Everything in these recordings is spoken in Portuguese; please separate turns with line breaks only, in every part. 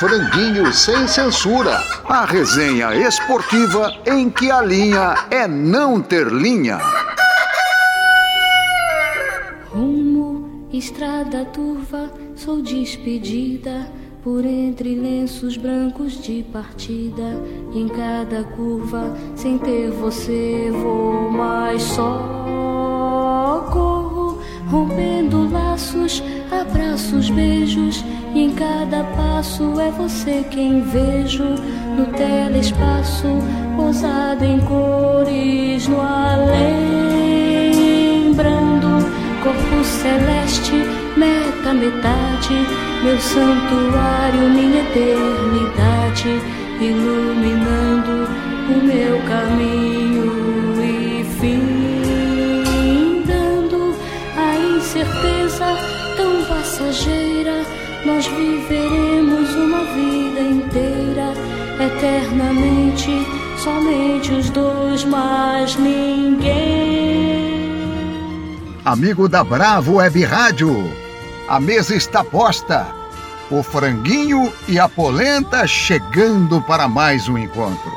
Franguinho sem censura. A resenha esportiva em que a linha é não ter linha.
Rumo, estrada turva, sou despedida por entre lenços brancos de partida. Em cada curva, sem ter você, vou mais só. Corro, rompendo laços, abraços, beijos e em cada passo é você quem vejo no telespaço, pousado em cores no além. Brando, corpo celeste, meta metade, meu santuário, minha eternidade, iluminando o meu caminho e fim, dando a incerteza tão passageira nós viveremos uma vida inteira, eternamente, somente os dois, mais ninguém.
Amigo da Bravo Web Rádio, a mesa está posta. O franguinho e a polenta chegando para mais um encontro.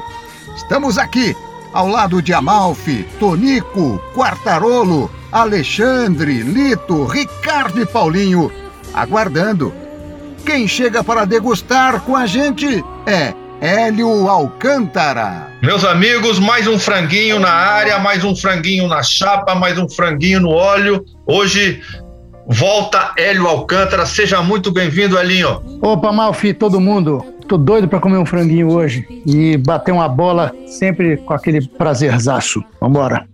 Estamos aqui, ao lado de Amalfi, Tonico, Quartarolo, Alexandre, Lito, Ricardo e Paulinho, aguardando quem chega para degustar com a gente é Hélio Alcântara.
Meus amigos, mais um franguinho na área, mais um franguinho na chapa, mais um franguinho no óleo. Hoje volta Hélio Alcântara. Seja muito bem-vindo, Elinho.
Opa, Malfi, todo mundo. Tô doido para comer um franguinho hoje e bater uma bola sempre com aquele prazerzaço. Vambora.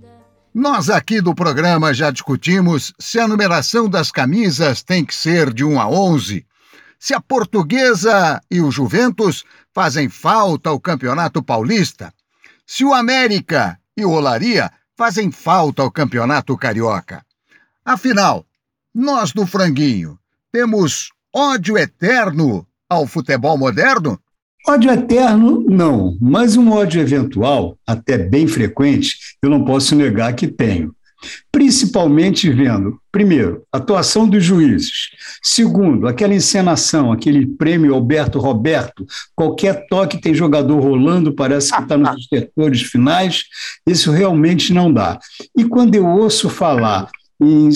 Nós aqui do programa já discutimos se a numeração das camisas tem que ser de 1 a 11 se a Portuguesa e o Juventus fazem falta ao Campeonato Paulista, se o América e o Olaria fazem falta ao Campeonato Carioca. Afinal, nós do Franguinho temos ódio eterno ao futebol moderno?
Ódio eterno, não, mas um ódio eventual, até bem frequente, eu não posso negar que tenho. Principalmente vendo, primeiro, a atuação dos juízes. Segundo, aquela encenação, aquele prêmio Alberto Roberto, qualquer toque tem jogador rolando, parece que está nos setores finais, isso realmente não dá. E quando eu ouço falar em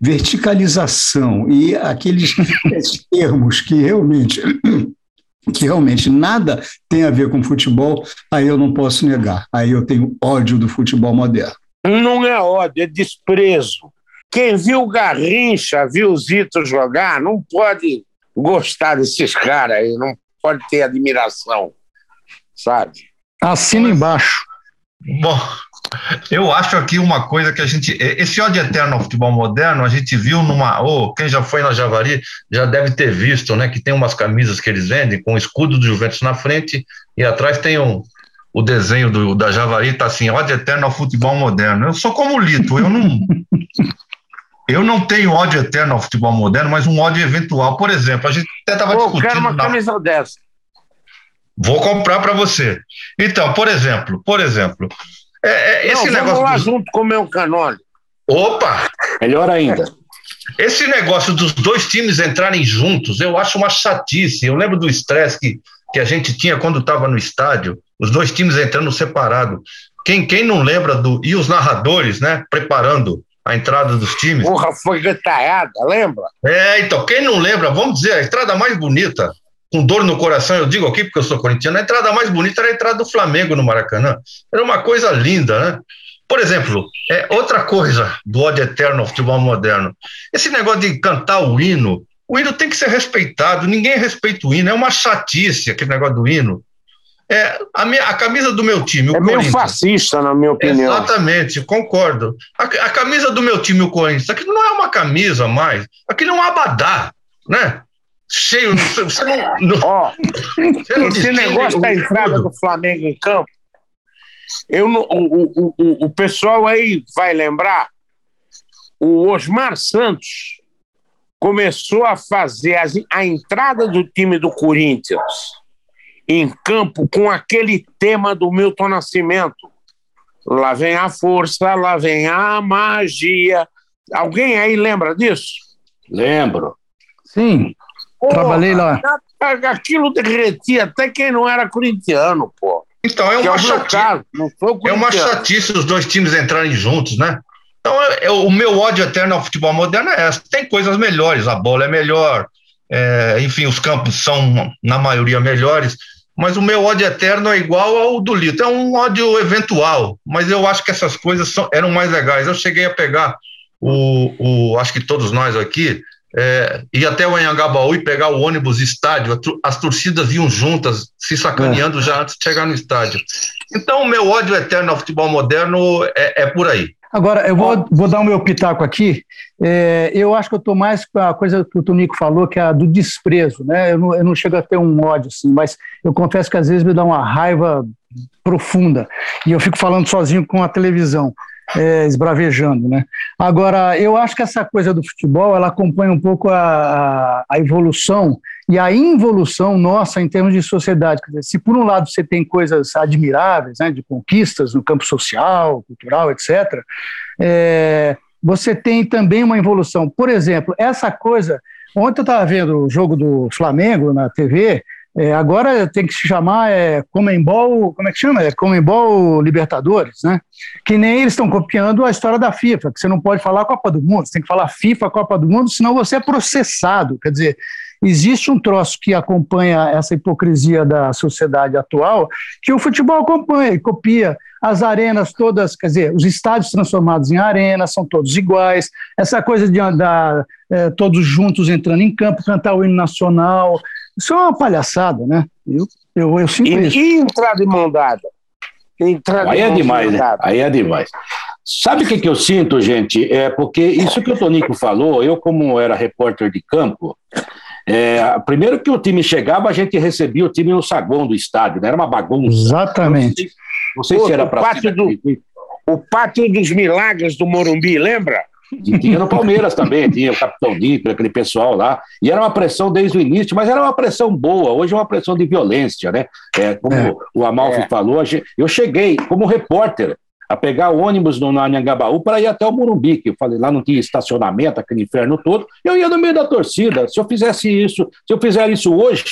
verticalização e aqueles termos que realmente que realmente nada tem a ver com futebol, aí eu não posso negar. Aí eu tenho ódio do futebol moderno.
Não é ódio, é desprezo. Quem viu Garrincha, viu o Zito jogar, não pode gostar desses caras aí, não pode ter admiração, sabe?
Assina embaixo.
Bom, eu acho aqui uma coisa que a gente. Esse ódio eterno ao futebol moderno, a gente viu numa. Oh, quem já foi na Javari já deve ter visto, né? Que tem umas camisas que eles vendem com o escudo do Juventus na frente e atrás tem um, o desenho do, da Javari tá assim, ódio eterno ao futebol moderno. Eu sou como o Lito, eu não. eu não tenho ódio eterno ao futebol moderno, mas um ódio eventual. Por exemplo, a gente até estava discutindo.
Eu quero uma na... camisa dessa.
Vou comprar para você. Então, por exemplo, por exemplo, é, é, esse
não,
negócio.
Vamos lá do... junto comer um canole.
Opa!
Melhor ainda.
Esse negócio dos dois times entrarem juntos, eu acho uma chatice. Eu lembro do estresse que, que a gente tinha quando estava no estádio os dois times entrando separado. Quem, quem não lembra do. E os narradores, né? Preparando a entrada dos times.
Porra, foi detalhada, lembra?
É, então, quem não lembra, vamos dizer, a entrada mais bonita, com dor no coração, eu digo aqui porque eu sou corintiano, a entrada mais bonita era a entrada do Flamengo no Maracanã. Era uma coisa linda, né? Por exemplo, é outra coisa do ódio eterno ao futebol moderno. Esse negócio de cantar o hino, o hino tem que ser respeitado, ninguém respeita o hino, é uma chatice aquele negócio do hino. É, a, minha, a camisa do meu time, o
é meio fascista, na minha opinião.
Exatamente, concordo. A, a, camisa do meu time, o Corinthians, aquilo não é uma camisa mais, aquilo é um abadá, né? Cheio. Você
não, não, oh, não esse negócio da entrada do Flamengo em campo, eu, o, o, o, o pessoal aí vai lembrar, o Osmar Santos começou a fazer a, a entrada do time do Corinthians em campo com aquele tema do Milton Nascimento. Lá vem a força, lá vem a magia. Alguém aí lembra disso?
Lembro. Sim. Trabalhei lá.
Aquilo derretia até quem não era corintiano, pô.
Então, é
Que
uma,
meu
chatice,
caso, não sou
é uma chatice os dois times entrarem juntos, né? Então, é- é- o meu ódio eterno ao futebol moderno é essa. Tem coisas melhores, a bola é melhor, é, enfim, os campos são, na maioria, melhores, mas o meu ódio eterno é igual ao do Lito. É um ódio eventual, mas eu acho que essas coisas são- eram mais legais. Eu cheguei a pegar o, o acho que todos nós aqui, é, ir até o Anhangabaú e pegar o ônibus estádio, as torcidas iam juntas, se sacaneando já antes de chegar no estádio. Então, o meu ódio eterno ao futebol moderno é, é por aí.
Agora, eu vou, vou dar o meu pitaco aqui. É, eu acho que eu estou mais com a coisa que o Tonico falou, que é a do desprezo. Né? Eu, não, eu não chego a ter um ódio, assim, mas eu confesso que às vezes me dá uma raiva profunda. E eu fico falando sozinho com a televisão, é, esbravejando. Né? Agora, eu acho que essa coisa do futebol ela acompanha um pouco a, a, a evolução e a involução nossa em termos de sociedade. Dizer, se por um lado você tem coisas admiráveis, né, de conquistas no campo social, cultural, etc., é, você tem também uma evolução. Por exemplo, essa coisa. Ontem eu estava vendo o jogo do Flamengo na TV. é, agora tem que se chamar é, Comembol, como é que chama? É Comembol Libertadores, né? Que nem eles estão copiando a história da FIFA, que você não pode falar Copa do Mundo, você tem que falar FIFA, Copa do Mundo, senão você é processado. Quer dizer, existe um troço que acompanha essa hipocrisia da sociedade atual, que o futebol acompanha e copia as arenas todas, quer dizer, os estádios transformados em arenas, são todos iguais, essa coisa de andar eh, todos juntos entrando em campo, cantar o hino nacional, isso é uma palhaçada, né? Eu, eu, eu sinto
E,
isso.
e entrar de mão dada? Entrar de
Aí é demais, né? Aí é demais. Sabe o que, que eu sinto, gente? É porque isso que o Tonico falou, eu, como era repórter de campo, é, primeiro que o time chegava, a gente recebia o time no saguão do estádio, né? Era uma bagunça.
Exatamente.
Não sei se
Pô,
era
o
para
O Pátio dos Milagres do Morumbi, lembra?
E tinha no Palmeiras também, tinha o Capitão Dito, aquele pessoal lá. E era uma pressão desde o início, mas era uma pressão boa. Hoje é uma pressão de violência, né? É, como
É.
o Amalfi
É.
falou, eu cheguei como repórter a pegar o ônibus no Anhangabaú para ir até o Morumbi, que eu falei, lá não tinha estacionamento, aquele inferno todo. Eu ia no meio da torcida. Se eu fizesse isso, se eu fizer isso hoje.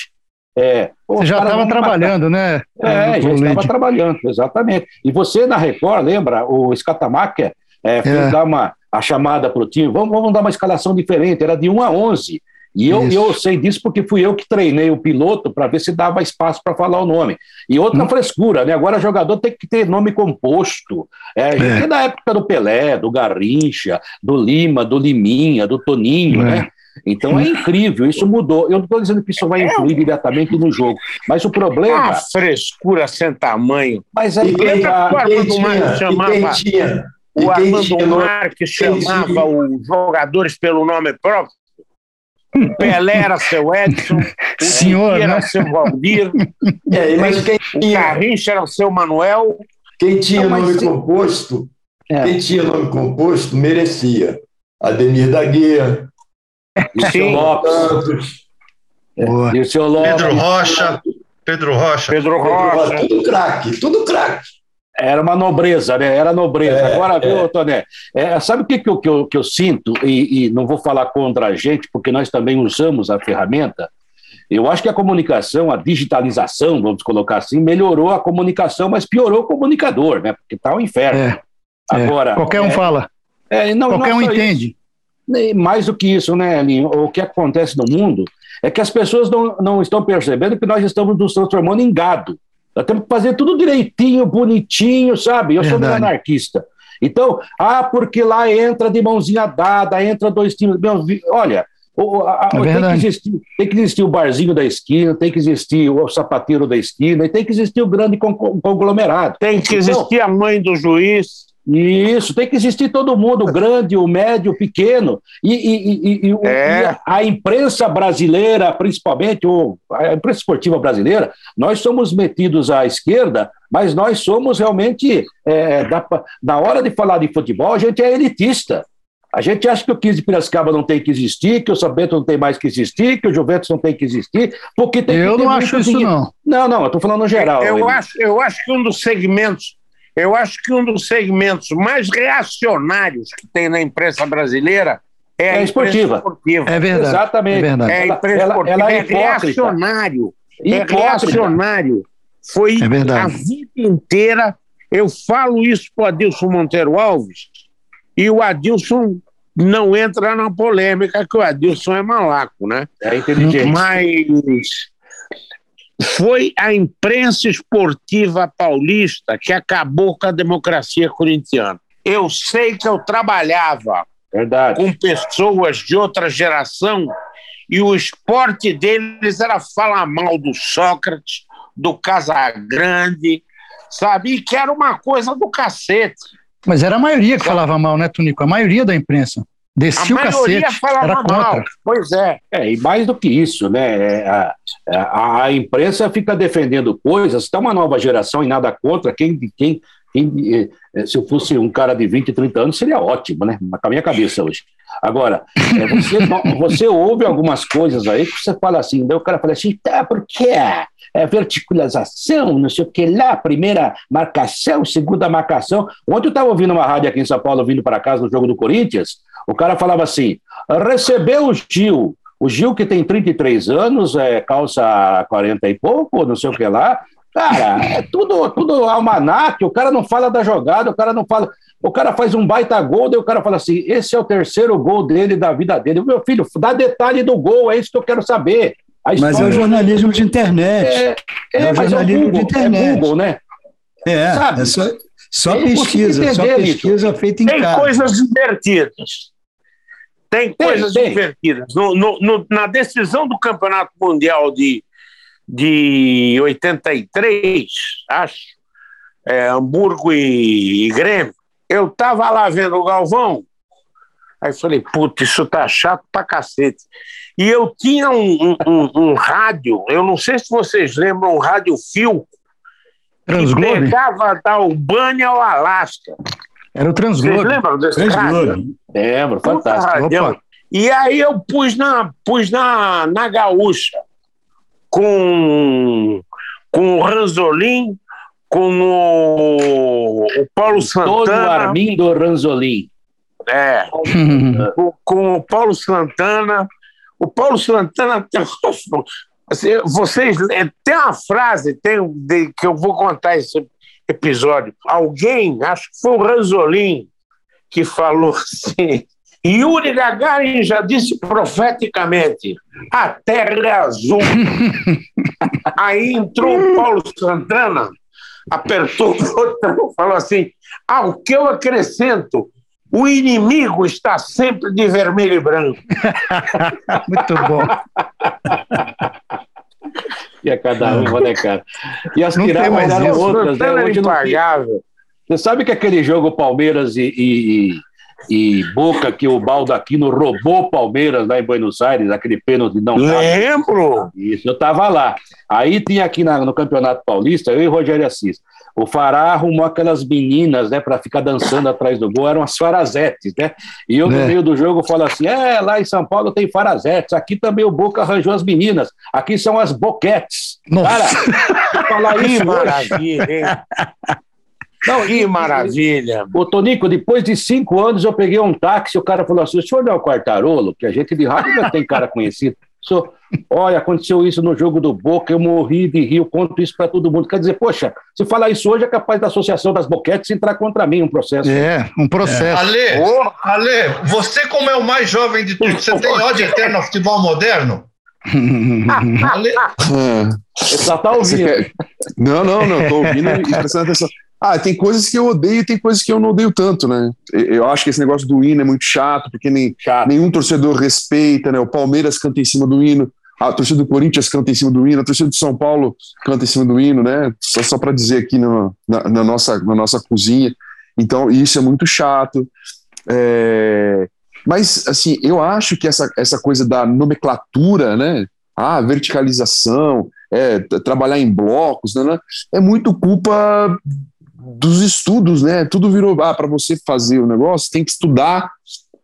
É,
Você já estava
matar.
trabalhando, né?
É, já estava trabalhando, exatamente. E você na Record, lembra? O Scatamacher é, fez
É.
dar uma, a chamada para o time, vamos, vamos dar uma escalação diferente, era de 1 a 11. E eu,
Isso.
eu sei disso porque fui eu que treinei o piloto para ver se dava espaço para falar o nome. E outra
Hum.
frescura, né? Agora jogador tem que ter nome composto. É, a gente é da época do Pelé, do Garrincha, do Lima, do Liminha, do Toninho,
É.
né? Então é incrível, isso mudou. Eu não estou dizendo que isso vai influir diretamente no jogo, mas o problema.
Uma frescura sem tamanho.
Mas é
E
Lembra
a-
o Armando Marques
e
chamava- O Armando Marques chamava os jogadores pelo nome próprio. O Pelé era seu Edson, o
Senhor,
era
né?
seu Valdir,
É, mas quem
o
tinha,
Garrincha era seu Manuel.
quem tinha
Não,
nome
se-
composto,
É.
quem tinha nome composto merecia. Ademir da Guia,
Dirceu Lopes,
Santos,
Boa.
Dirceu Lopes,
Pedro Rocha, Pedro Rocha.
Pedro Rocha.
tudo craque, tudo craque.
Era uma nobreza, né? Era nobreza.
É,
Agora, viu,
é.
Toné? É, sabe o que, que, eu, que, eu, que eu sinto? E, e não vou falar contra a gente, porque nós também usamos a ferramenta. Eu acho que a comunicação, a digitalização, vamos colocar assim, melhorou a comunicação, mas piorou o comunicador, né? Porque tá um inferno.
É, é.
Agora,
Qualquer um
é,
fala,
é, não,
qualquer
não
um
isso.
entende.
Mais do que isso, né, Elinho? O que acontece no mundo é que as pessoas não, não estão percebendo que nós estamos nos transformando em gado. Nós temos que fazer tudo direitinho, bonitinho, sabe? Eu sou meio
Verdade.
anarquista. Então, ah, porque lá entra de mãozinha dada, entra dois times. Meu, olha, o- a- a-
É
tem, que
verdade.
existir, tem que existir o barzinho da esquina, tem que existir o sapateiro da esquina, e tem que existir o grande con- conglomerado.
Tem que existir a mãe do juiz.
Isso, tem que existir todo mundo, o grande, o médio, o pequeno. E, e- e- e
É.
e a, a imprensa brasileira, principalmente, ou a imprensa esportiva brasileira, nós somos metidos à esquerda, mas nós somos realmente, é, da, na hora de falar de futebol, a gente é elitista. A gente acha que o 15 de Piracicaba não tem que existir, que o São Bento não tem mais que existir, que o Juventus não tem que existir, porque tem que
Eu
ter
não acho isso,
dinheiro.
não.
Não, não, eu estou falando no geral.
Eu
Eli.
acho, eu acho que um dos segmentos, eu acho que um dos segmentos mais reacionários que tem na imprensa brasileira É, a esportiva. esportiva.
É verdade.
Exatamente.
É, verdade.
é a imprensa ela, esportiva. Ela é, é reacionário. É reacionário. Foi
é
a vida inteira. Eu falo isso para o Adilson Monteiro Alves e o Adilson não entra na polêmica, que o Adilson é malaco, né?
É inteligente.
Mas foi a imprensa esportiva paulista que acabou com a democracia corintiana. Eu sei que eu trabalhava
Verdade.
com pessoas de outra geração e o esporte deles era falar mal do Sócrates, do Casagrande, sabe? E que era uma coisa do cacete.
Mas era a maioria que falava mal, né, Tunico? A maioria da imprensa. Descia o cacete, era contra. Mal.
Pois é.
é. E mais do que isso, né? É, a, a, a imprensa fica defendendo coisas, está uma nova geração e nada contra. Quem, quem, quem, eh, se eu fosse um cara de 20, 30 anos, seria ótimo, né? Na minha cabeça hoje. Agora, é, você, você ouve algumas coisas aí que você fala assim, daí o cara fala assim, tá, por quê? É verticalização, não sei o que lá, primeira marcação, segunda marcação. Ontem eu estava ouvindo uma rádio aqui em São Paulo, vindo para casa no jogo do Corinthians, o cara falava assim: recebeu o Gil, o Gil que tem 33 anos, é, calça 40 e pouco, não sei o que lá. Cara, é tudo, tudo almanac, o cara não fala da jogada, o cara não fala. O cara faz um baita gol, daí o cara fala assim: esse é o terceiro gol dele da vida dele. Meu filho, dá detalhe do gol, é isso que eu quero saber.
Mas é o jornalismo de internet. É,
é, é o jornalismo é Google, de internet. É Google, né?
É, Sabe? é só, só pesquisa, só pesquisa feita em
Tem
casa.
Tem coisas divertidas. Tem, tem coisas tem. divertidas. No, no, no, na decisão do Campeonato Mundial de, de 83, acho, é, Hamburgo e, e Grêmio, eu estava lá vendo o Galvão, aí falei, puta, isso tá chato pra cacete. E eu tinha um, um, um, rádio, eu não sei se vocês lembram, um rádio fio, que pegava da Albânia ao Alasca.
Era o Transglobe.
Vocês lembram desse Transglobe.
Lembro, fantástico.
E aí eu pus na, pus na, na gaúcha com, com o Ranzolin, com o, o Paulo Santana. Todo
Armindo Ranzolin.
É, com, com, o Paulo Santana. O Paulo Santana tem, assim, vocês tem uma frase tem, de, que eu vou contar esse episódio. Alguém, acho que foi o Ranzolin, que falou assim: Yuri Gagarin já disse profeticamente: a terra é azul. Aí entrou o Paulo Santana, apertou o botão, falou assim: ao que eu acrescento, o inimigo está sempre de vermelho e branco.
Muito bom.
e a cada um, né, cara? E as tiradas eram outras, né? Hoje não... Você sabe que aquele jogo Palmeiras e, e, e Boca que o Baldaquino roubou Palmeiras lá em Buenos Aires, aquele pênalti não
Lembro!
Isso, eu estava lá. Aí tinha aqui na, no Campeonato Paulista, eu e Rogério Assis. O Fará arrumou aquelas meninas, né, para ficar dançando atrás do gol, eram as farazetes, né? E eu, no é. meio do jogo, falo assim: é, lá em São Paulo tem farazetes, aqui também o Boca arranjou as meninas, aqui são as boquetes. Nossa. Cara, falar isso.
Maravilha, hein? Não, que maravilha.
Ô, Tonico, depois de cinco anos eu peguei um táxi, o cara falou assim: o senhor não é o Quartarolo? Que a gente de rádio já tem cara conhecido. Senhor, olha, aconteceu isso no jogo do Boca, eu morri de rio, conto isso para todo mundo. Quer dizer, poxa, se falar isso hoje é capaz da Associação das Boquetes entrar contra mim um processo.
É, um processo. É.
Ale, oh. Ale, você como é o mais jovem de todos, você tem ódio eterno ao futebol moderno?
Ale... Só tá ouvindo. Quer...
Não, não, não, tô ouvindo e prestando atenção. Ah, tem coisas que eu odeio e tem coisas que eu não odeio tanto, né? Eu acho que esse negócio do hino é muito chato, porque nem, chato. nenhum torcedor respeita, né? O Palmeiras canta em cima do hino, a torcida do Corinthians canta em cima do hino, a torcida do São Paulo canta em cima do hino, né? Só, só para dizer aqui no, na, na, nossa, na nossa cozinha. Então, isso é muito chato. É... Mas, assim, eu acho que essa, essa coisa da nomenclatura, né? Ah, verticalização, é, trabalhar em blocos, né, né? é muito culpa dos estudos, né? Tudo virou, ah, para você fazer o negócio, tem que estudar,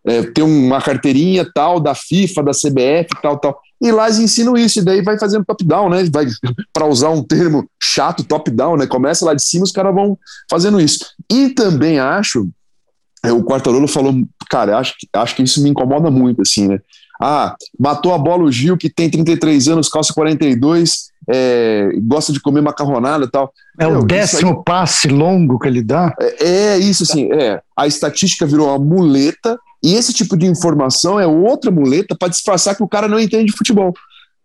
é, ter uma carteirinha tal da FIFA, da CBF, tal, tal. E lá eles ensinam isso, e daí vai fazendo top-down, né? Vai, para usar um termo chato, top-down, né? Começa lá de cima, os caras vão fazendo isso. E também acho é, o Quartarolo falou, cara, acho, acho que isso me incomoda muito, assim, né? Ah, matou a bola o Gil, que tem 33 anos, calça 42, é, gosta de comer macarronada e tal.
É Meu, o décimo aí, passe longo que ele dá?
É, é, isso, assim, é. A estatística virou uma muleta, e esse tipo de informação é outra muleta para disfarçar que o cara não entende futebol.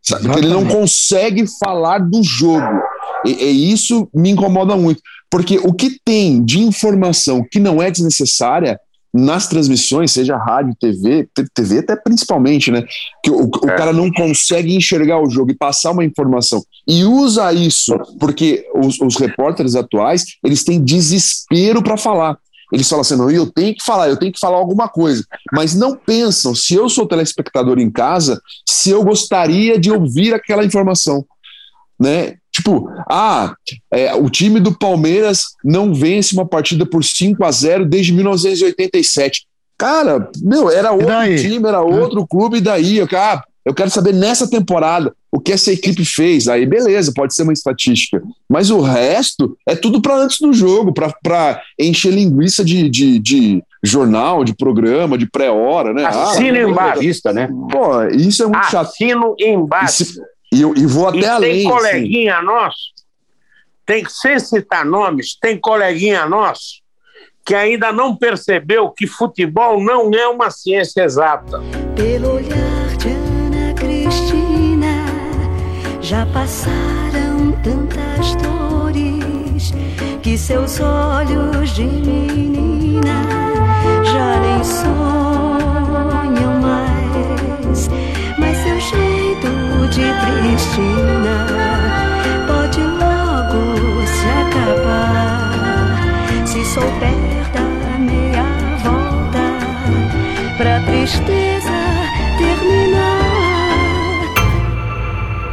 Sabe? Que ele não consegue falar do jogo. E, e isso me incomoda muito. Porque o que tem de informação que não é desnecessária nas transmissões, seja rádio, TV, TV até principalmente, né? Que o, o é. cara não consegue enxergar o jogo e passar uma informação. E usa isso, porque os, os repórteres atuais, eles têm desespero para falar. Eles falam assim, não, eu tenho que falar, eu tenho que falar alguma coisa. Mas não pensam, se eu sou telespectador em casa, se eu gostaria de ouvir aquela informação. Né? Tipo, ah, é, o time do Palmeiras não vence uma partida por 5 a 0 desde 1987. Cara, meu, era outro time, era outro clube, e daí? Eu, ah, eu quero saber nessa temporada o que essa equipe fez. Aí, beleza, pode ser uma estatística. Mas o resto é tudo para antes do jogo, para encher linguiça de, de, de, jornal, de programa, de pré-hora, né?
Assino ah, embaixo.
né? Pô, isso é muito
Assino
chato.
Assino embaixo.
E, e vou até e além.
Tem coleguinha assim. nosso, tem que, sem citar nomes, tem coleguinha nosso que ainda não percebeu que futebol não é uma ciência exata.
Pelo olhar de Ana Cristina, já passaram tantas dores que seus olhos de pode logo se acabar se souber dar meia volta pra tristeza terminar.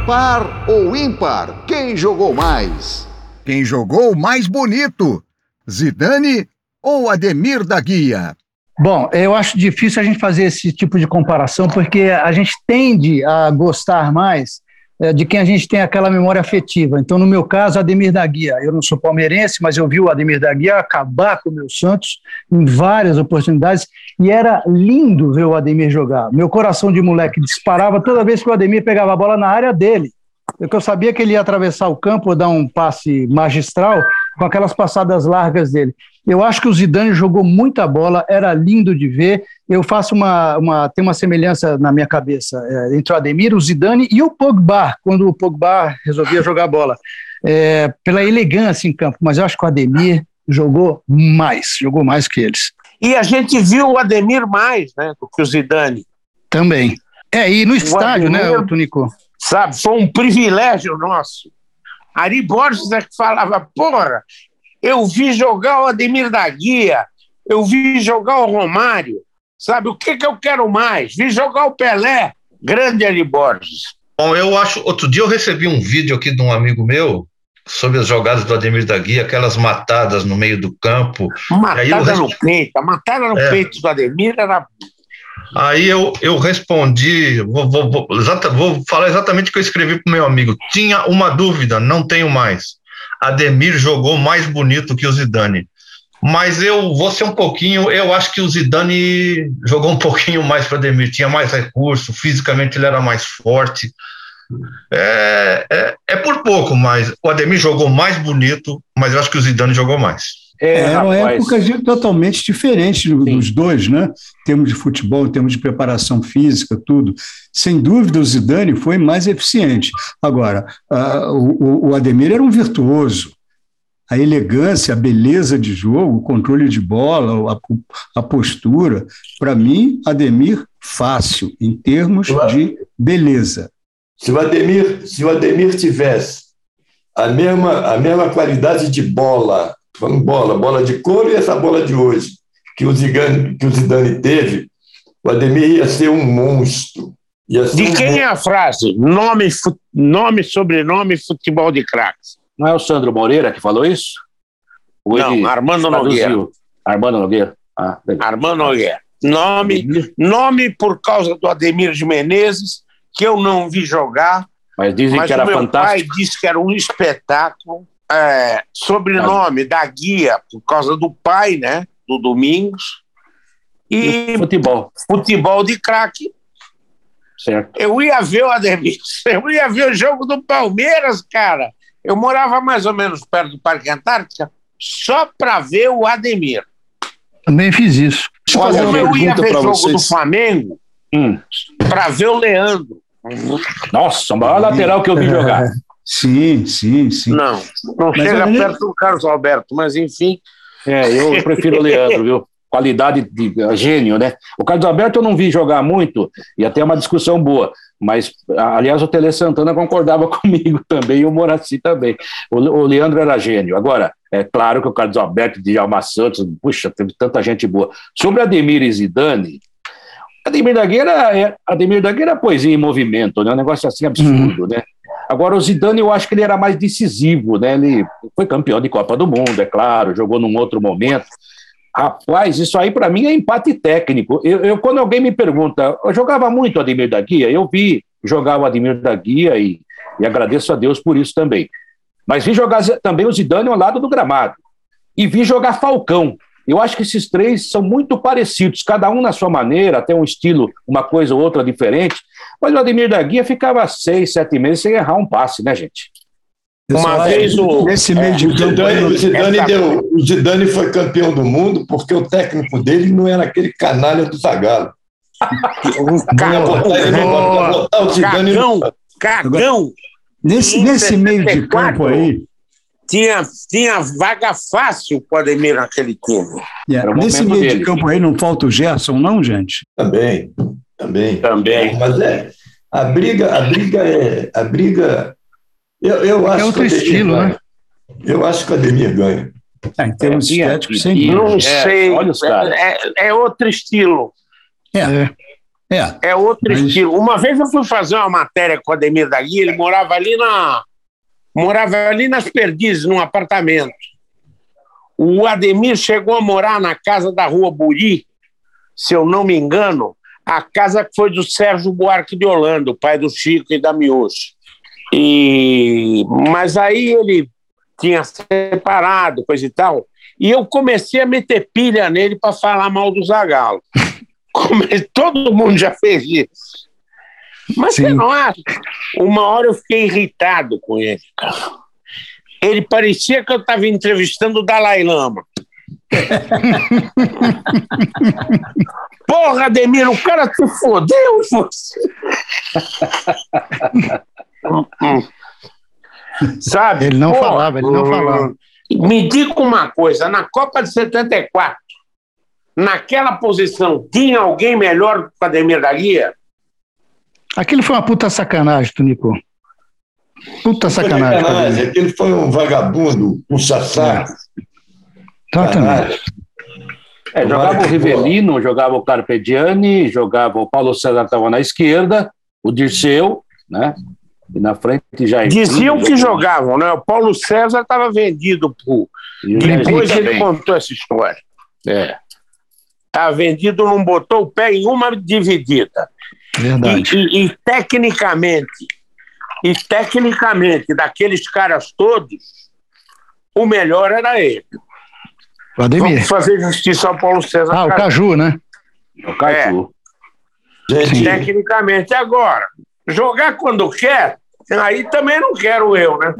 Par ou ímpar? Quem jogou mais? Quem jogou mais bonito? Zidane ou Ademir da Guia?
Bom, eu acho difícil a gente fazer esse tipo de comparação, porque a gente tende a gostar mais é, de quem a gente tem aquela memória afetiva. Então, no meu caso, Ademir da Guia. Eu não sou palmeirense, mas eu vi o Ademir da Guia acabar com o meu Santos em várias oportunidades e era lindo ver o Ademir jogar. Meu coração de moleque disparava toda vez que o Ademir pegava a bola na área dele. Porque eu sabia que ele ia atravessar o campo, dar um passe magistral com aquelas passadas largas dele. Eu acho que o Zidane jogou muita bola, era lindo de ver. Eu faço uma, uma tem uma semelhança na minha cabeça é, entre o Ademir, o Zidane e o Pogba, quando o Pogba resolvia jogar bola, é, pela elegância em campo. Mas eu acho que o Ademir jogou mais, jogou mais que eles.
E a gente viu o Ademir mais, né, do que o Zidane.
Também. É, e no o estádio, né, Ademir, né, Tunico?
Sabe, foi um privilégio nosso. Ari Borges é que falava, porra, eu vi jogar o Ademir da Guia, eu vi jogar o Romário, sabe? O que, que eu quero mais? Vi jogar o Pelé, grande Ari Borges.
Bom, eu acho. Outro dia eu recebi um vídeo aqui de um amigo meu sobre as jogadas do Ademir da Guia, aquelas matadas no meio do campo.
Matada eu... no peito, a matada no é. peito do Ademir era.
Aí eu, eu respondi, vou, vou, vou, exata, vou falar exatamente o que eu escrevi para o meu amigo. Tinha uma dúvida, não tenho mais. Ademir jogou mais bonito que o Zidane. Mas eu vou ser um pouquinho, eu acho que o Zidane jogou um pouquinho mais para Ademir, tinha mais recurso, fisicamente ele era mais forte. É, é, é, por pouco, mas o Ademir jogou mais bonito, mas eu acho que o Zidane jogou mais.
É, é uma época totalmente diferente dos dois, né? Em termos de futebol, em termos de preparação física, tudo. Sem dúvida, o Zidane foi mais eficiente. Agora, a, o, o Ademir era um virtuoso. A elegância, a beleza de jogo, o controle de bola, a, a postura. Para mim, Ademir, fácil, em termos de beleza.
Se o Ademir, se o Ademir tivesse a mesma, a mesma qualidade de bola falando bola, bola de couro e essa bola de hoje, que o Zidane, que o Zidane teve, o Ademir ia ser um monstro.
Ser de um quem monstro. é a frase? Nome, nome, sobrenome, futebol de craques.
Não é o Sandro Moreira que falou isso?
Ou Não, Armando Nogueira.
Armando Nogueira. Ah,
Armando Nogueira. Nome, nome por causa do Ademir de Menezes, que eu não vi jogar.
Mas dizem
mas
que era
meu
fantástico.
pai disse que era um espetáculo é, sobrenome da guia, por causa do pai, né? Do Domingos. e,
futebol.
futebol de craque.
Certo.
Eu ia ver o Ademir, eu ia ver o jogo do Palmeiras, cara. Eu morava mais ou menos perto do Parque Antártica, só para ver o Ademir.
Também fiz isso.
Deixa eu fazer
Como
uma
eu ia ver
para
jogo do
vocês.
Flamengo
Hum.
para ver o Leandro.
Nossa, o maior lateral que eu vi jogar.
Sim, sim, sim.
Não, não
Mas
chega perto do Carlos Alberto, mas enfim.
É, eu prefiro o Leandro, viu? Qualidade de é, gênio, né? O Carlos Alberto eu não vi jogar muito, e até uma discussão boa. Mas, aliás, o Tele Santana concordava comigo também, e o Moraci também. O, o Leandro era gênio. Agora, é claro que o Carlos Alberto, Djalma Santos, puxa, teve tanta gente boa. Sobre Ademir e Zidane, Ademir da Guerra é, Ademir da Guerra é poesia em movimento, né? Um negócio assim absurdo, né? Agora, o Zidane, eu acho que ele era mais decisivo, né? Ele foi campeão de Copa do Mundo, é claro, jogou num outro momento. Rapaz, isso aí para mim é empate técnico. Eu, eu- quando alguém me pergunta, eu jogava muito o Ademir da Guia, eu vi jogar o Ademir da Guia e, e agradeço a Deus por isso também. Mas vi jogar também o Zidane ao lado do gramado. E vi jogar Falcão. Eu acho que esses três são muito parecidos, cada um na sua maneira, até um estilo, uma coisa ou outra diferente. Mas o Ademir da Guia ficava seis, sete meses sem errar um passe, né, gente?
Uma vez o.
Nesse meio de
O
campo
Zidane, o, Zidane
essa-
deu, o Zidane foi campeão do mundo porque o técnico dele não era aquele canalha do Zagallo. Ia botar, ele ia botar- botar o Zidane no-
Cagão, cagão.
nesse, nesse meio de
74,
campo aí,
Tinha, tinha vaga fácil para o Ademir naquele time.
é,
o
nesse meio de
dele.
campo aí não falta o Gerson, não, gente?
Também, também.
Também.
Mas é, a briga, a briga é, a briga, eu, eu acho
outro
que o Ademir
estilo,
ganha.
né?
Eu acho que o Ademir ganha.
É, em termos
É,
estéticos, sem dúvida.
Não
É,
sei.
olha os caras.
É, é outro estilo.
É, é.
É outro
Mas-
estilo. Uma vez eu fui fazer uma matéria com o Ademir da Guia, ele morava ali na. Morava ali nas Perdizes, num apartamento. O Ademir chegou a morar na casa da Rua Buri, se eu não me engano, a casa que foi do Sérgio Buarque de Holanda, o pai do Chico e da Miocho. E... Mas aí ele tinha separado, coisa e tal, e eu comecei a meter pilha nele para falar mal do Zagallo. Come- Todo mundo já fez isso. Mas você
Sim.
não acha? Uma hora eu fiquei irritado com ele. Ele parecia que eu estava entrevistando o Dalai Lama. Porra, Ademir, o cara te fodeu, você. Sabe?
Ele não
Pô,
falava, ele não
hum,
falava.
Me diga uma coisa: na Copa de 74, naquela posição, tinha alguém melhor que o Ademir da Guia?
Aquilo foi uma puta sacanagem, Tunico. Puta
Foi
sacanagem.
sacanagem. Aquele foi um vagabundo, um sassá.
Exatamente.
É, jogava o Rivelino, jogava o Carpegiani, jogava o Paulo César estava na esquerda, o Dirceu, né? E na frente já
Diziam que jogavam, né? O Paulo César estava vendido pro.
E o
Depois ele
também.
contou essa história.
É.
Estava vendido, não botou o pé em uma dividida.
Verdade.
E, e- e tecnicamente, e tecnicamente, daqueles caras todos, o melhor era ele.
O Ademir.
Vamos fazer justiça ao Paulo César.
Ah, o. Caju, né?
O Caju.
Gente,
Tecnicamente, agora, jogar quando quer, aí também não quero eu, né?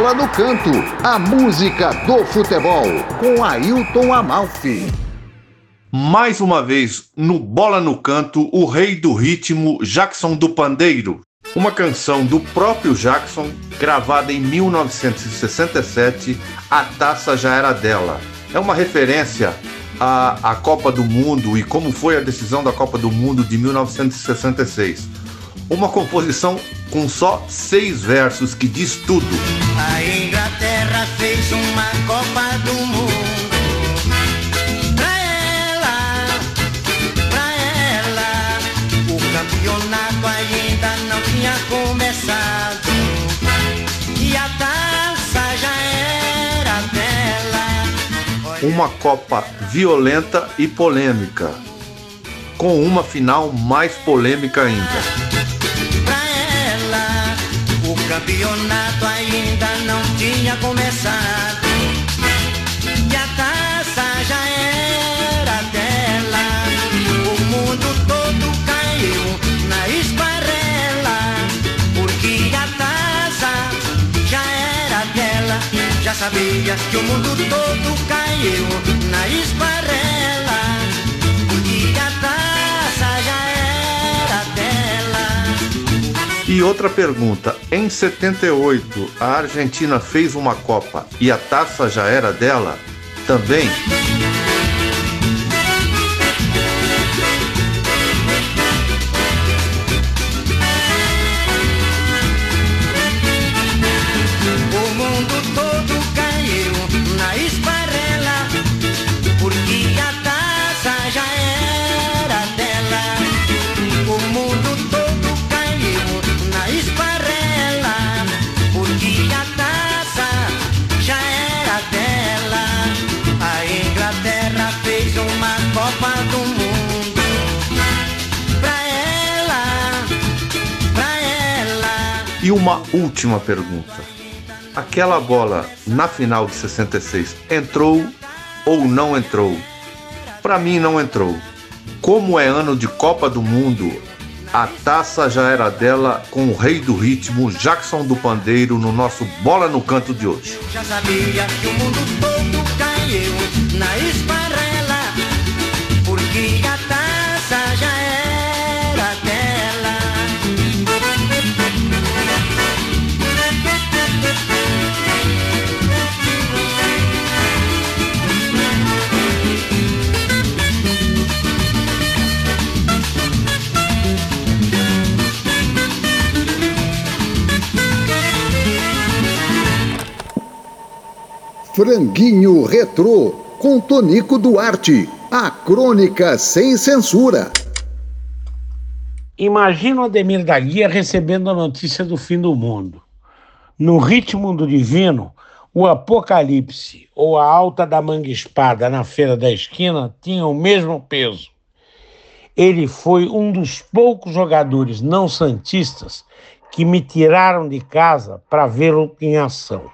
Bola no canto, a música do futebol, com Ailton Amalfi.
Mais uma vez, no Bola no Canto, o rei do ritmo, Jackson do Pandeiro. Uma canção do próprio Jackson, gravada em 1967, A Taça Já Era Dela. É uma referência à, à Copa do Mundo e como foi a decisão da Copa do Mundo de 1966 uma composição com só seis versos que diz tudo.
A Inglaterra fez uma Copa do Mundo.
Uma Copa violenta e polêmica. Com uma final mais polêmica ainda.
Campeonato ainda não tinha começado. E a taça já era dela. O mundo todo caiu na esparrela. Porque a taça já era dela. Já sabia que o mundo todo caiu na esparrela.
E outra pergunta: em 78, a Argentina fez uma Copa e a taça já era dela? Também?
Uma
última pergunta: aquela bola na final de 66 entrou ou não entrou? Para mim, não entrou. Como é ano de Copa do Mundo, a taça já era dela com o rei do ritmo, Jackson do Pandeiro, no nosso Bola no Canto de hoje.
Já sabia que o mundo todo caiu na
Franguinho Retrô, com Tonico Duarte. A crônica sem censura.
Imagina o Ademir da Guia recebendo a notícia do fim do mundo. No ritmo do divino, o Apocalipse ou a alta da manga espada na feira da esquina tinham o mesmo peso. Ele foi um dos poucos jogadores não santistas que me tiraram de casa para vê-lo em ação.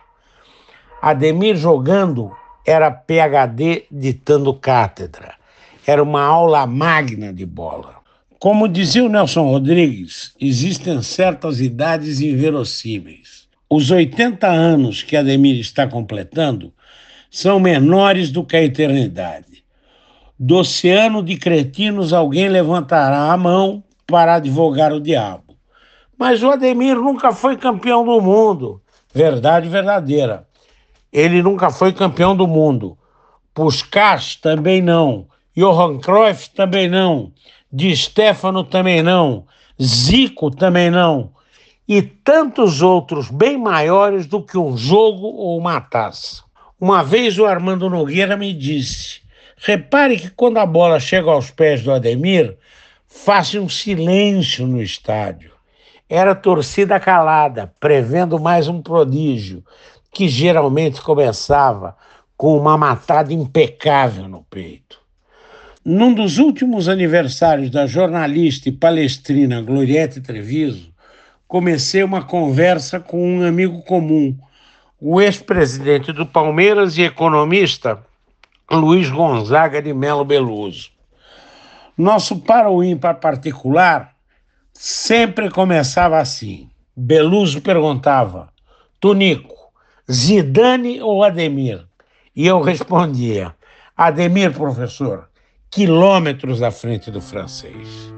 Ademir jogando era PhD ditando cátedra. Era uma aula magna de bola. Como dizia o Nelson Rodrigues, existem certas idades inverossímeis. Os 80 anos que Ademir está completando são menores do que a eternidade. Do oceano de cretinos, alguém levantará a mão para advogar o diabo. Mas o Ademir nunca foi campeão do mundo. Verdade verdadeira. Ele nunca foi campeão do mundo. Puskas também não. Johan Cruyff também não. Di Stefano também não. Zico também não. E tantos outros bem maiores do que um jogo ou uma taça. Uma vez o Armando Nogueira me disse: repare que quando a bola chega aos pés do Ademir, faça um silêncio no estádio. Era torcida calada, prevendo mais um prodígio, que geralmente começava com uma matada impecável no peito. Num dos últimos aniversários da jornalista e palestrina Gloriette Treviso, comecei uma conversa com um amigo comum, o ex-presidente do Palmeiras e economista Luiz Gonzaga de Melo Beluso. Nosso para o ímpar particular sempre começava assim. Beluso perguntava: Tonico, Zidane ou Ademir? E eu respondia: Ademir, professor, quilômetros à frente do francês.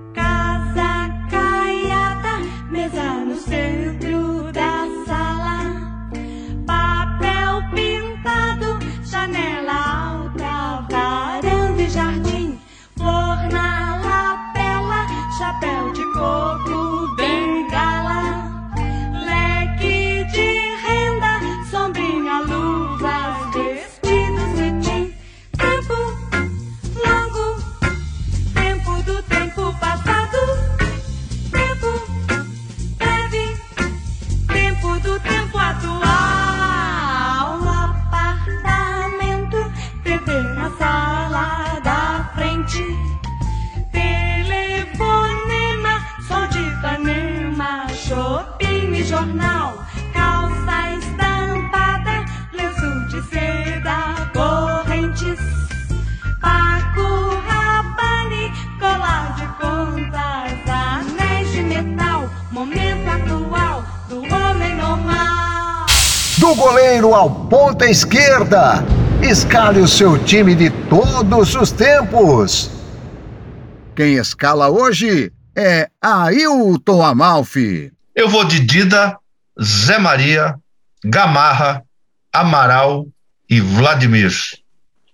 Esquerda, escale o seu time de todos os tempos. Quem escala hoje é Ailton Amalfi.
Eu vou de Dida, Zé Maria, Gamarra, Amaral e Vladimir.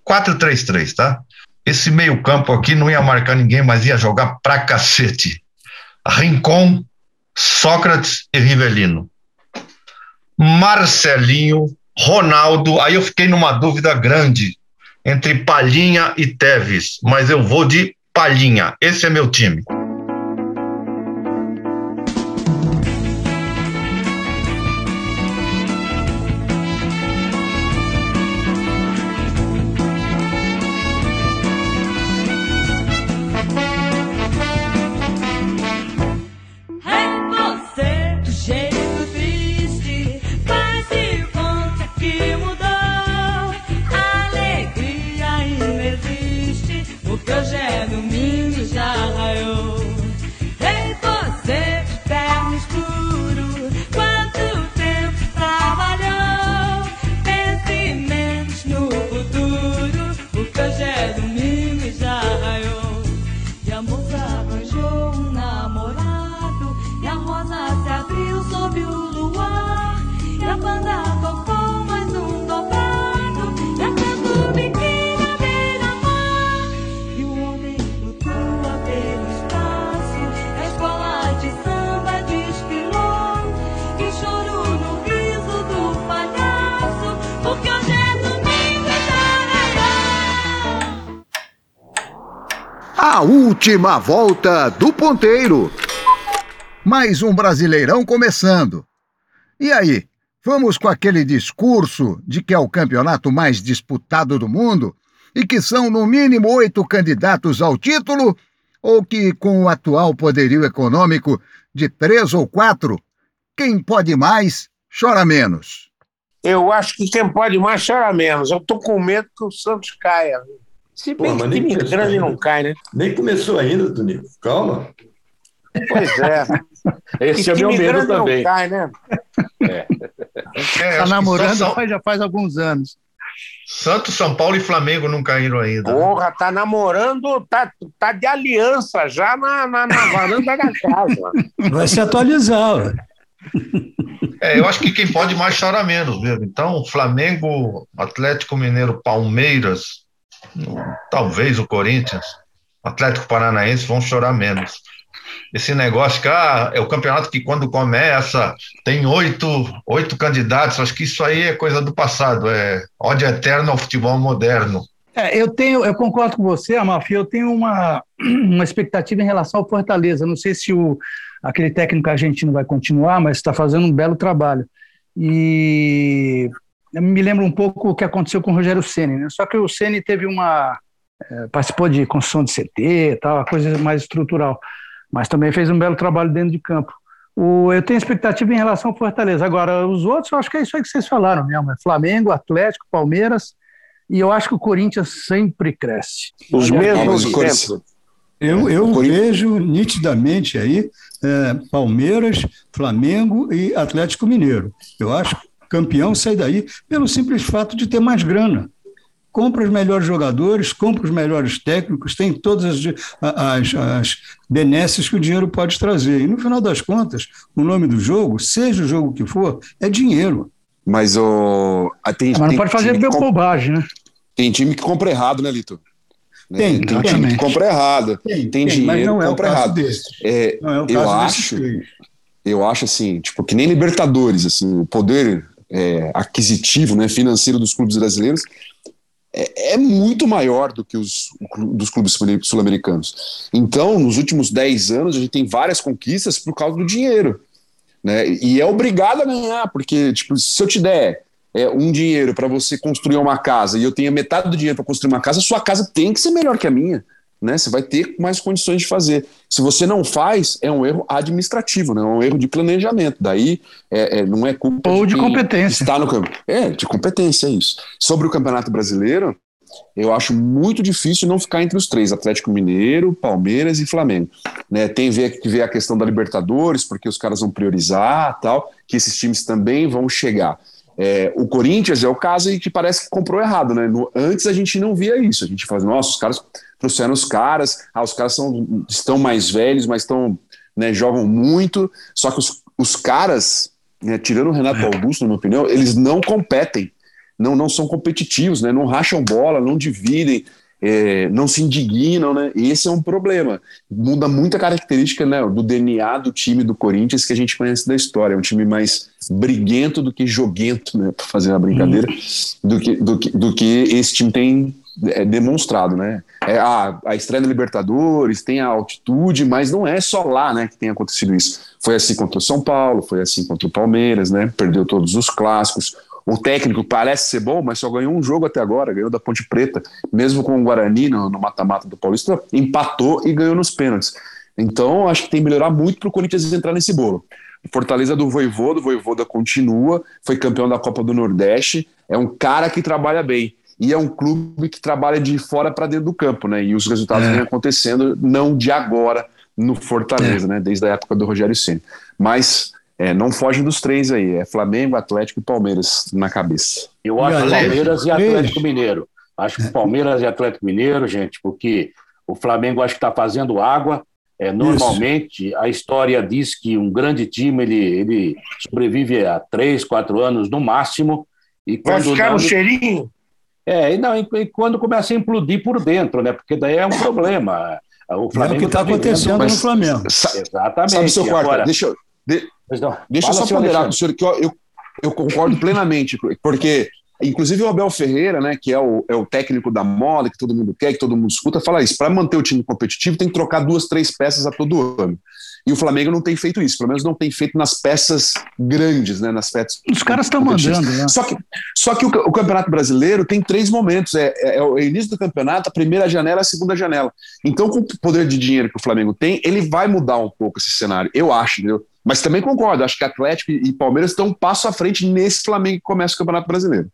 4-3-3, tá? Esse meio-campo aqui não ia marcar ninguém, mas ia jogar pra cacete. Rincon, Sócrates e Rivelino. Marcelinho, Ronaldo. Aí eu fiquei numa dúvida grande entre Palhinha e Teves, mas eu vou de Palhinha. Esse é meu time.
Última volta do ponteiro. Mais um Brasileirão começando. E aí, vamos com aquele discurso de que é o campeonato mais disputado do mundo e que são no mínimo oito candidatos ao título? Ou que, com o atual poderio econômico de três ou quatro, quem pode mais chora menos?
Eu acho que quem pode mais chora menos. Eu tô com medo que o Santos caia. Se bem
Pô,
que time
começou
grande
ainda.
não cai, né?
Nem começou ainda, Tonico. Calma.
Pois é.
Esse é o meu medo também.
não cai, né?
É, acho
Tá namorando
só
já faz alguns anos.
Santos, São Paulo e Flamengo não caíram ainda. né?
Porra, tá namorando, tá, tá de aliança já na, na, na varanda da casa.
Vai se atualizar.
É, eu acho que quem pode mais chora menos mesmo. Então, Flamengo, Atlético Mineiro, Palmeiras, talvez o Corinthians, Atlético Paranaense vão chorar menos. Esse negócio que ah, é o campeonato que quando começa tem oito, oito candidatos, acho que isso aí é coisa do passado, é ódio eterno ao futebol moderno.
É, eu tenho, eu concordo com você, Amalfi, eu tenho uma, uma expectativa em relação ao Fortaleza. Não sei se o, aquele técnico argentino vai continuar, mas está fazendo um belo trabalho. E me lembro um pouco o que aconteceu com o Rogério Ceni, né? Só que o Ceni teve uma é, participou de construção de CT, e tal, uma coisa mais estrutural, mas também fez um belo trabalho dentro de campo. O, eu tenho expectativa em relação ao Fortaleza. Agora, os outros, eu acho que é isso aí que vocês falaram mesmo: é Flamengo, Atlético, Palmeiras. E eu acho que o Corinthians sempre cresce.
Os mesmos
mas o Corinthians-
sempre.
Eu, eu
O Corinthians-
vejo nitidamente aí é, Palmeiras, Flamengo e Atlético Mineiro. Eu acho campeão sai daí pelo simples fato de ter mais grana. Compra os melhores jogadores, compra os melhores técnicos, tem todas as, as, as benesses que o dinheiro pode trazer. E no final das contas, o nome do jogo, seja o jogo que for, é dinheiro.
Mas o. ah, tem,
Mas não
tem
pode fazer
time que
bem
com-
bobagem, né?
Tem time que compra errado, né, Lito?
Tem,
tem time que compra errado.
Tem,
Tem
mas
dinheiro,
não é o
compra
caso
errado. É,
Não é o
eu acho, eu acho assim, tipo, que nem Libertadores, assim, o poder é, aquisitivo, né, financeiro dos clubes brasileiros é, é muito maior do que os dos clubes sul- sul-americanos. Então, nos últimos 10 anos, a gente tem várias conquistas por causa do dinheiro. Né? E é obrigado a ganhar, porque, tipo, se eu te der é, um dinheiro para você construir uma casa e eu tenho metade do dinheiro para construir uma casa, sua casa tem que ser melhor que a minha. Né? Você vai ter mais condições de fazer. Se você não faz, é um erro administrativo, né? É um erro de planejamento. Daí é, é, não é culpa
Ou de
quem
competência.
Está no campo. É, de competência, é isso. Sobre o Campeonato Brasileiro, eu acho muito difícil não ficar entre os três: Atlético Mineiro, Palmeiras e Flamengo. Né, tem ver- que ver a questão da Libertadores, porque os caras vão priorizar tal, que esses times também vão chegar. É, o Corinthians é o caso aí que parece que comprou errado, né? No- antes a gente não via isso. A gente fala, nossa, os caras trouxeram os caras, ah, os caras são, estão mais velhos, mas estão, né, jogam muito. Só que os, os caras, né, tirando o Renato Augusto, na minha opinião, eles não competem não, não são competitivos, né? não racham bola, não dividem, é, não se indignam, né? E esse é um problema. Muda muita característica né, do DNA do time do Corinthians que a gente conhece da história. É um time mais briguento do que joguento, né? Para fazer uma brincadeira, do, que, do, que, do que esse time tem é, demonstrado, né? É, a, a estreia na Libertadores tem a altitude, mas não é só lá, né, que tem acontecido isso. Foi assim contra o São Paulo, foi assim contra o Palmeiras, né? Perdeu todos os clássicos. O técnico parece ser bom, mas só ganhou um jogo até agora, ganhou da Ponte Preta, mesmo com o Guarani no mata-mata do Paulista, empatou e ganhou nos pênaltis. Então, acho que tem que melhorar muito para o Corinthians entrar nesse bolo. Fortaleza do Voivoda, o Voivoda continua, foi campeão da Copa do Nordeste, é um cara que trabalha bem. E é um clube que trabalha de fora para dentro do campo, né? E os resultados
É.
vêm acontecendo não de agora no Fortaleza, né? Desde a época do Rogério Ceni. Mas é, não foge dos três aí, é Flamengo, Atlético e Palmeiras na cabeça.
Eu acho
Galera,
Palmeiras e
beijo.
Atlético Mineiro. Acho que Palmeiras e Atlético Mineiro, gente, porque o Flamengo acho que está fazendo água. É, normalmente, a história diz que um grande time ele, ele sobrevive a três, quatro anos no máximo. E
Vai ficar
não,
no cheirinho?
É, e não, e, e quando começa a implodir por dentro, né? Porque daí é um problema. O
É o
Flamengo
que está
tá
acontecendo
mas-
no Flamengo.
Sa-
Exatamente.
Sabe, seu quarto,
agora-
deixa, eu- de-
não.
deixa eu só ponderar com o senhor que eu, eu, eu concordo plenamente, porque inclusive o Abel Ferreira, né, que é o, é o técnico da moda, que todo mundo quer, que todo mundo escuta, fala isso, para manter o time competitivo tem que trocar duas, três peças a todo ano. E o Flamengo não tem feito isso, pelo menos não tem feito nas peças grandes, né, nas peças
Os caras estão mandando, né?
Só que, só que o, o Campeonato Brasileiro tem três momentos: é, é- é o início do campeonato, a primeira janela, a segunda janela. Então, com o poder de dinheiro que o Flamengo tem, ele vai mudar um pouco esse cenário, eu acho, entendeu? Mas também concordo, acho que Atlético e Palmeiras estão um passo à frente nesse Flamengo que começa o Campeonato Brasileiro.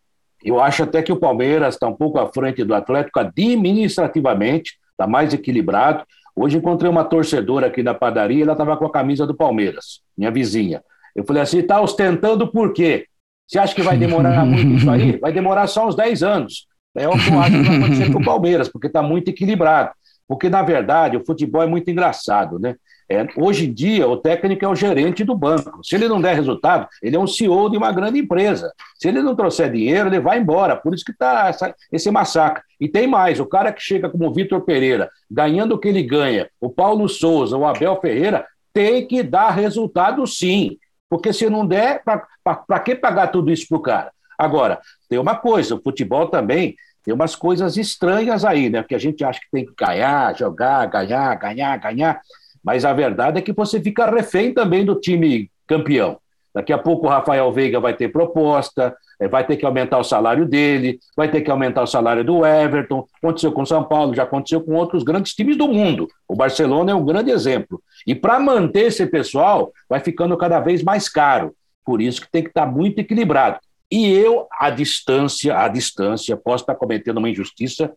Eu acho até que o Palmeiras está um pouco à frente do Atlético administrativamente, está mais equilibrado. Hoje encontrei uma torcedora aqui na padaria, ela estava com a camisa do Palmeiras, minha vizinha. Eu falei assim, está ostentando por quê? Você acha que vai demorar muito isso aí? Vai demorar só uns 10 anos. É o que eu acho que vai acontecer com o Palmeiras, porque está muito equilibrado. Porque, na verdade, o futebol é muito engraçado, né? É, hoje em dia, o técnico é o gerente do banco. Se ele não der resultado, ele é um CEO de uma grande empresa. Se ele não trouxer dinheiro, ele vai embora. Por isso que está esse massacre. E tem mais: o cara que chega como o Vitor Pereira, ganhando o que ele ganha, o Paulo Souza, o Abel Ferreira, tem que dar resultado sim. Porque se não der, para que pagar tudo isso para o cara? Agora, tem uma coisa: o futebol também tem umas coisas estranhas aí, né? Que a gente acha que tem que ganhar, jogar, ganhar, ganhar, ganhar. Mas a verdade é que você fica refém também do time campeão. Daqui a pouco o Rafael Veiga vai ter proposta, eh, vai ter que aumentar o salário dele, vai ter que aumentar o salário do Everton. Aconteceu com o São Paulo, já aconteceu com outros grandes times do mundo. O Barcelona é um grande exemplo. E para manter esse pessoal, vai ficando cada vez mais caro. Por isso que tem que estar muito equilibrado. E eu, à distância, à distância, posso estar cometendo uma injustiça,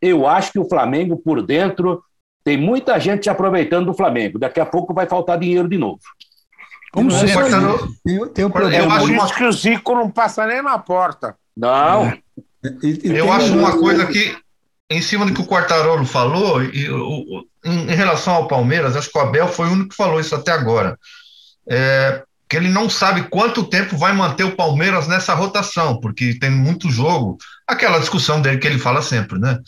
eu acho que o Flamengo, por dentro, tem muita gente se aproveitando do Flamengo. Daqui a pouco vai faltar dinheiro de novo.
Como
Não
sempre.
um
Eu
problema.
acho uma-
que o Zico não passa nem na porta.
Não,
E- e
Eu
tem
acho
um-
uma coisa que, em cima do que o Quartarolo falou, e, o- o- em, em relação ao Palmeiras, acho que o Abel foi o único que falou isso até agora. É, que ele não sabe quanto tempo vai manter o Palmeiras nessa rotação, porque tem muito jogo. Aquela discussão dele que ele fala sempre, né?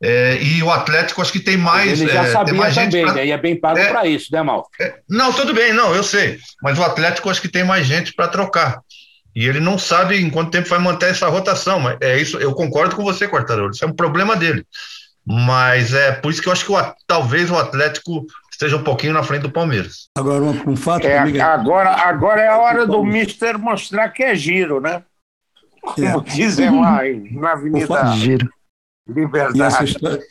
É, e o Atlético acho que tem mais.
ele já
é, tem
sabia
mais gente
também,
pra-
né? E é bem pago
É.
para isso, né, Mal?
Não, tudo bem, não, eu sei. Mas o Atlético acho que tem mais gente para trocar. E ele não sabe em quanto tempo vai manter essa rotação. Mas é isso, eu concordo com você, Quartarolo. Isso é um problema dele. Mas é por isso que eu acho que o talvez o Atlético esteja um pouquinho na frente do Palmeiras.
Agora, um, um fato
É, agora, agora é a hora do Mister mostrar que é giro, né? Como
É.
dizem lá na Avenida
Opa,
Giro.
E essa
Liberdade.
história,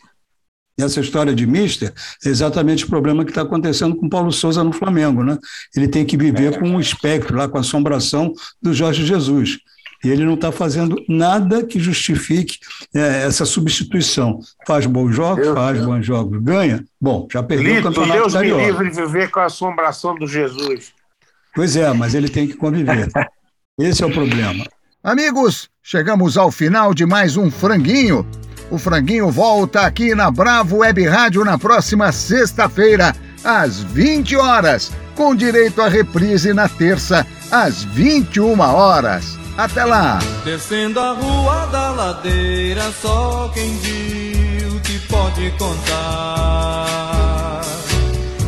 essa história de mister é exatamente o problema que está acontecendo com o Paulo Souza no Flamengo, né? Ele tem que viver com o espectro, lá com a assombração do Jorge Jesus. E ele não está fazendo nada que justifique é, essa substituição. Faz bons jogos,
Deus
faz
Deus.
bons jogos, ganha. Bom, já perdeu o
Lito,
campeonato
Deus me
carioca.
livre de viver com a assombração do Jesus.
Pois é, mas ele tem que conviver. Esse é o problema.
Amigos, chegamos ao final de mais um Franguinho. O Franguinho volta aqui na Bravo Web Rádio na próxima sexta-feira, às 20 horas, com direito à reprise na terça, às 21 horas. Até lá!
Descendo a rua da ladeira, só quem viu te pode contar.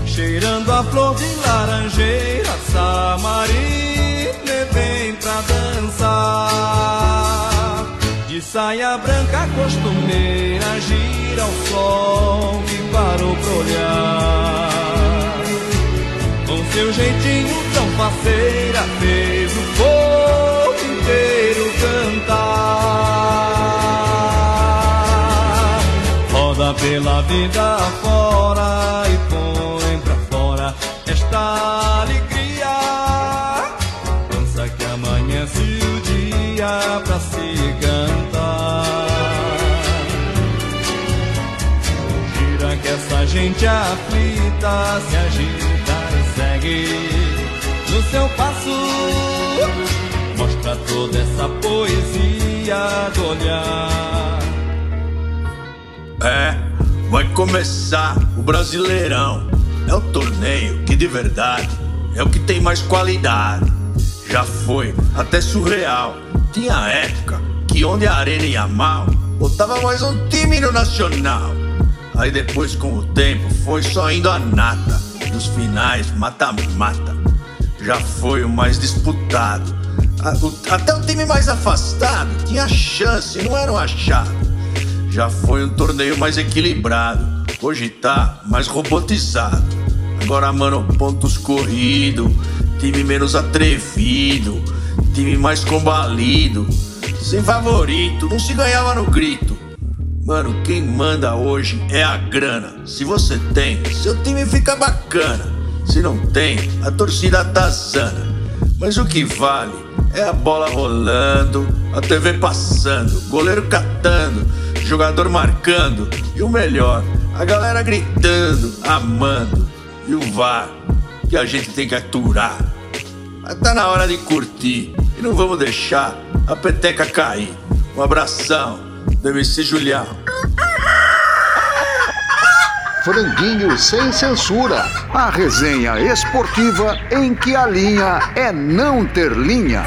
Cheirando a flor de laranjeira, Samarina vem pra dançar. De saia branca costumeira, gira o sol que parou pra olhar. Com seu jeitinho tão faceira, fez o povo inteiro cantar. Roda pela vida fora e põe pra fora esta alegria. Dança que amanhece o dia pra gente aflita se agita e segue no seu passo. Mostra toda essa poesia do olhar.
É, vai começar o Brasileirão. É o torneio que de verdade é o que tem mais qualidade. Já foi até surreal. Tinha época que onde a arena ia mal, botava mais um time no nacional. Aí depois, com o tempo, foi só indo a nata. Nos finais, mata-mata. Já foi o mais disputado. Até o time mais afastado tinha chance, não era um achado. Já foi um torneio mais equilibrado. Hoje tá mais robotizado. Agora, mano, pontos corrido. Time menos atrevido. Time mais combalido. Sem favorito, não se ganhava no grito. Mano, quem manda hoje é a grana. Se você tem, seu time fica bacana. Se não tem, a torcida tá sana. Mas o que vale é a bola rolando, a TV passando, goleiro catando, jogador marcando e o melhor, a galera gritando, amando e o VAR que a gente tem que aturar. Mas tá na hora de curtir e não vamos deixar a peteca cair. Um abração, deve ser Julião.
Franguinho sem censura. A resenha esportiva em que a linha é não ter linha.